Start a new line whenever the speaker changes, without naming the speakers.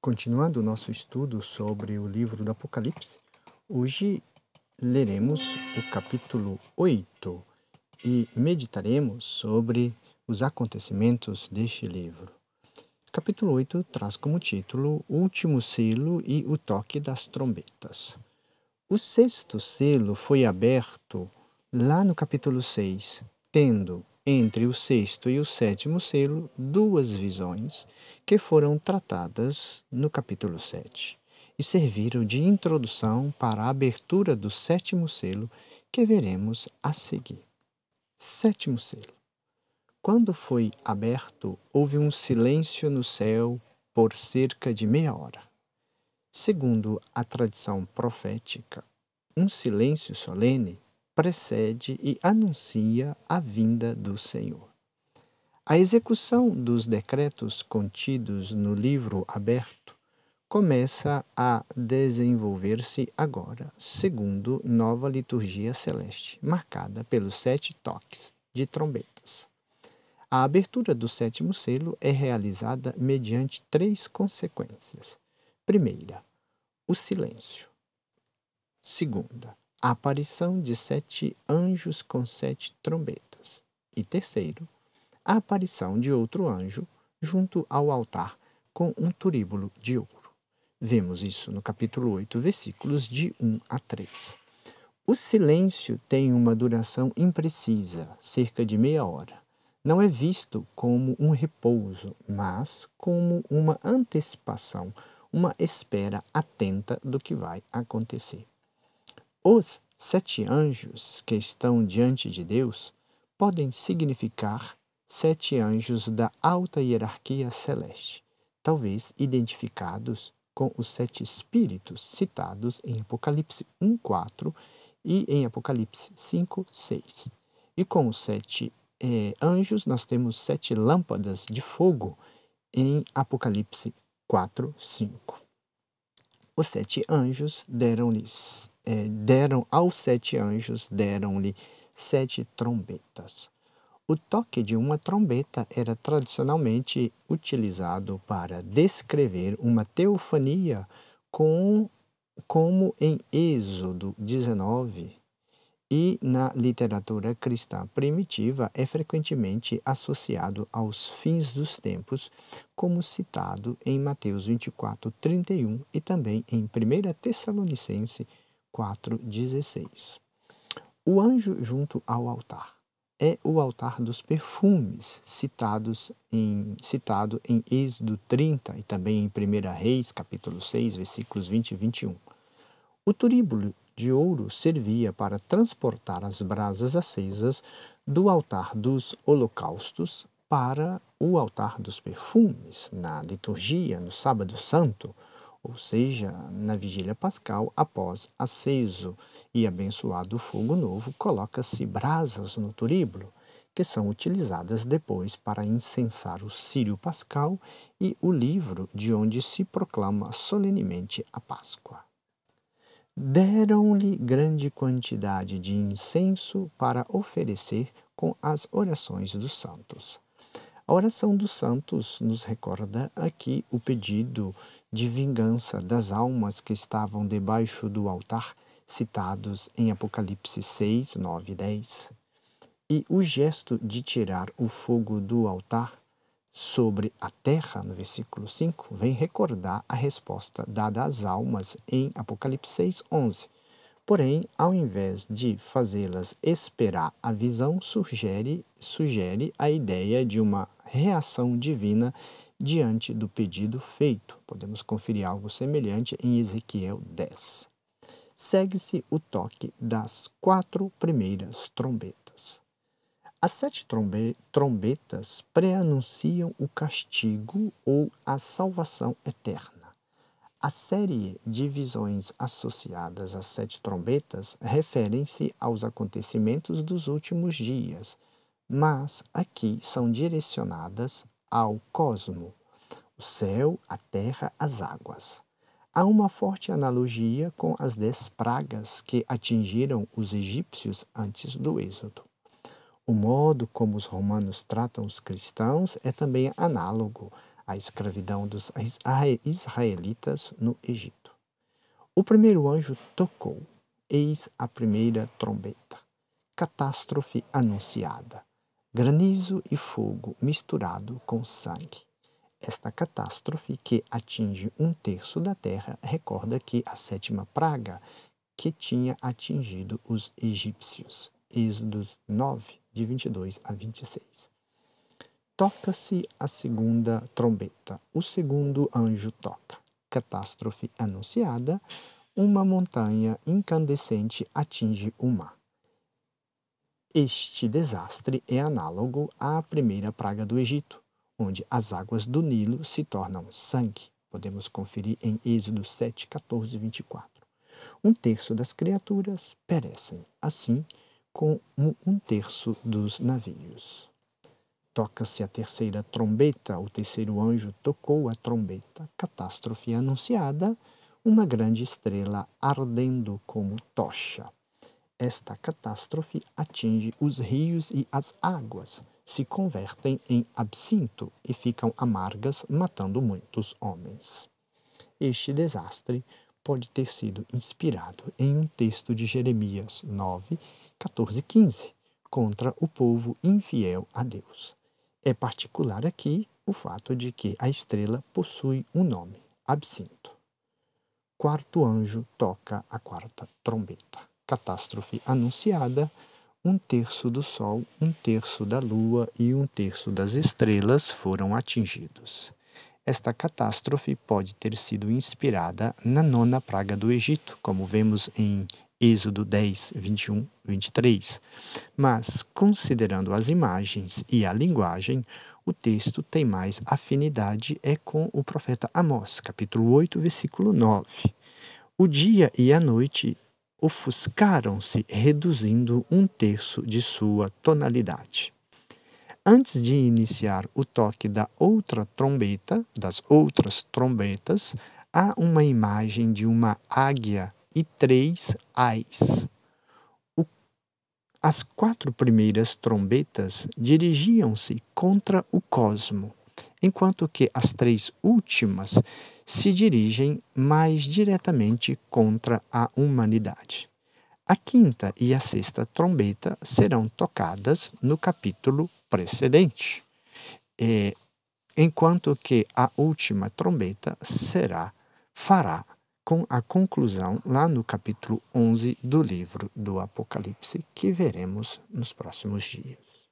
Continuando o nosso estudo sobre o livro do Apocalipse, hoje leremos o capítulo 8 e meditaremos sobre os acontecimentos deste livro. Capítulo 8 traz como título O último selo e o toque das trombetas. O sexto selo foi aberto lá no capítulo 6, tendo entre o sexto e o sétimo selo duas visões que foram tratadas no capítulo 7 e serviram de introdução para a abertura do sétimo selo que veremos a seguir. Sétimo selo. Quando foi aberto, houve um silêncio no céu por cerca de meia hora. Segundo a tradição profética, um silêncio solene precede e anuncia a vinda do Senhor. A execução dos decretos contidos no livro aberto começa a desenvolver-se agora, segundo nova liturgia celeste, marcada pelos sete toques de trombetas. A abertura do sétimo selo é realizada mediante três consequências. Primeira, o silêncio. Segunda, a aparição de sete anjos com sete trombetas. E terceiro, a aparição de outro anjo junto ao altar com um turíbulo de ouro. Vemos isso no capítulo 8, versículos de 1 a 3. O silêncio tem uma duração imprecisa, cerca de meia hora. Não é visto como um repouso, mas como uma antecipação, uma espera atenta do que vai acontecer. Os sete anjos que estão diante de Deus podem significar sete anjos da alta hierarquia celeste, talvez identificados com os sete espíritos citados em Apocalipse 1:4 e em Apocalipse 5:6. E com os sete eh, anjos, nós temos sete lâmpadas de fogo em Apocalipse 4:5. Os sete anjos deram-lhes é, deram aos sete anjos, deram-lhe sete trombetas. O toque de uma trombeta era tradicionalmente utilizado para descrever uma teofania com, como em Êxodo 19 e na literatura cristã primitiva é frequentemente associado aos fins dos tempos, como citado em Mateus 24, 31 e também em 1 Tessalonicense 4,16. O anjo junto ao altar é o altar dos perfumes, citados em, citado em Êxodo 30 e também em 1 Reis, capítulo 6, versículos 20 e 21. O turíbulo de ouro servia para transportar as brasas acesas do altar dos holocaustos para o altar dos perfumes, na liturgia, no Sábado Santo, ou seja, na vigília pascal, após aceso e abençoado o fogo novo, coloca-se brasas no turíbulo, que são utilizadas depois para incensar o sírio pascal e o livro de onde se proclama solenemente a Páscoa. Deram-lhe grande quantidade de incenso para oferecer com as orações dos santos. A oração dos santos nos recorda aqui o pedido de vingança das almas que estavam debaixo do altar, citados em Apocalipse 6, 9 e 10. E o gesto de tirar o fogo do altar sobre a terra, no versículo 5, vem recordar a resposta dada às almas em Apocalipse 6, 11. Porém, ao invés de fazê-las esperar a visão, sugere, sugere a ideia de uma reação divina diante do pedido feito. Podemos conferir algo semelhante em Ezequiel 10. Segue-se o toque das quatro primeiras trombetas. As sete trombe trombetas preanunciam o castigo ou a salvação eterna. A série de visões associadas às sete trombetas referem-se aos acontecimentos dos últimos dias, mas aqui são direcionadas ao cosmo, o céu, a terra, as águas. Há uma forte analogia com as dez pragas que atingiram os egípcios antes do Êxodo. O modo como os romanos tratam os cristãos é também análogo a escravidão dos israelitas no Egito. O primeiro anjo tocou, eis a primeira trombeta. Catástrofe anunciada. Granizo e fogo misturado com sangue. Esta catástrofe, que atinge um terço da terra, recorda que a sétima praga que tinha atingido os egípcios. Êxodo 9, de 22 a 26. Toca-se a segunda trombeta. O segundo anjo toca. Catástrofe anunciada. Uma montanha incandescente atinge o mar. Este desastre é análogo à primeira praga do Egito, onde as águas do Nilo se tornam sangue. Podemos conferir em Êxodo 7, 14 e 24. Um terço das criaturas perecem, assim como um terço dos navios. Toca-se a terceira trombeta, o terceiro anjo tocou a trombeta. Catástrofe anunciada, uma grande estrela ardendo como tocha. Esta catástrofe atinge os rios e as águas, se convertem em absinto e ficam amargas, matando muitos homens. Este desastre pode ter sido inspirado em um texto de Jeremias 9, 14 e 15, contra o povo infiel a Deus. É particular aqui o fato de que a estrela possui um nome, absinto. Quarto anjo toca a quarta trombeta. Catástrofe anunciada: um terço do Sol, um terço da Lua e um terço das estrelas foram atingidos. Esta catástrofe pode ter sido inspirada na nona praga do Egito, como vemos em Êxodo 10, 21, 23. Mas, considerando as imagens e a linguagem, o texto tem mais afinidade é com o profeta Amós, capítulo 8, versículo 9. O dia e a noite ofuscaram-se, reduzindo um terço de sua tonalidade. Antes de iniciar o toque da outra trombeta, das outras trombetas, há uma imagem de uma águia e três ais. O, as quatro primeiras trombetas dirigiam-se contra o cosmo, enquanto que as três últimas se dirigem mais diretamente contra a humanidade. A quinta e a sexta trombeta serão tocadas no capítulo precedente, e, enquanto que a última trombeta será fará com a conclusão lá no capítulo 11 do livro do Apocalipse, que veremos nos próximos dias.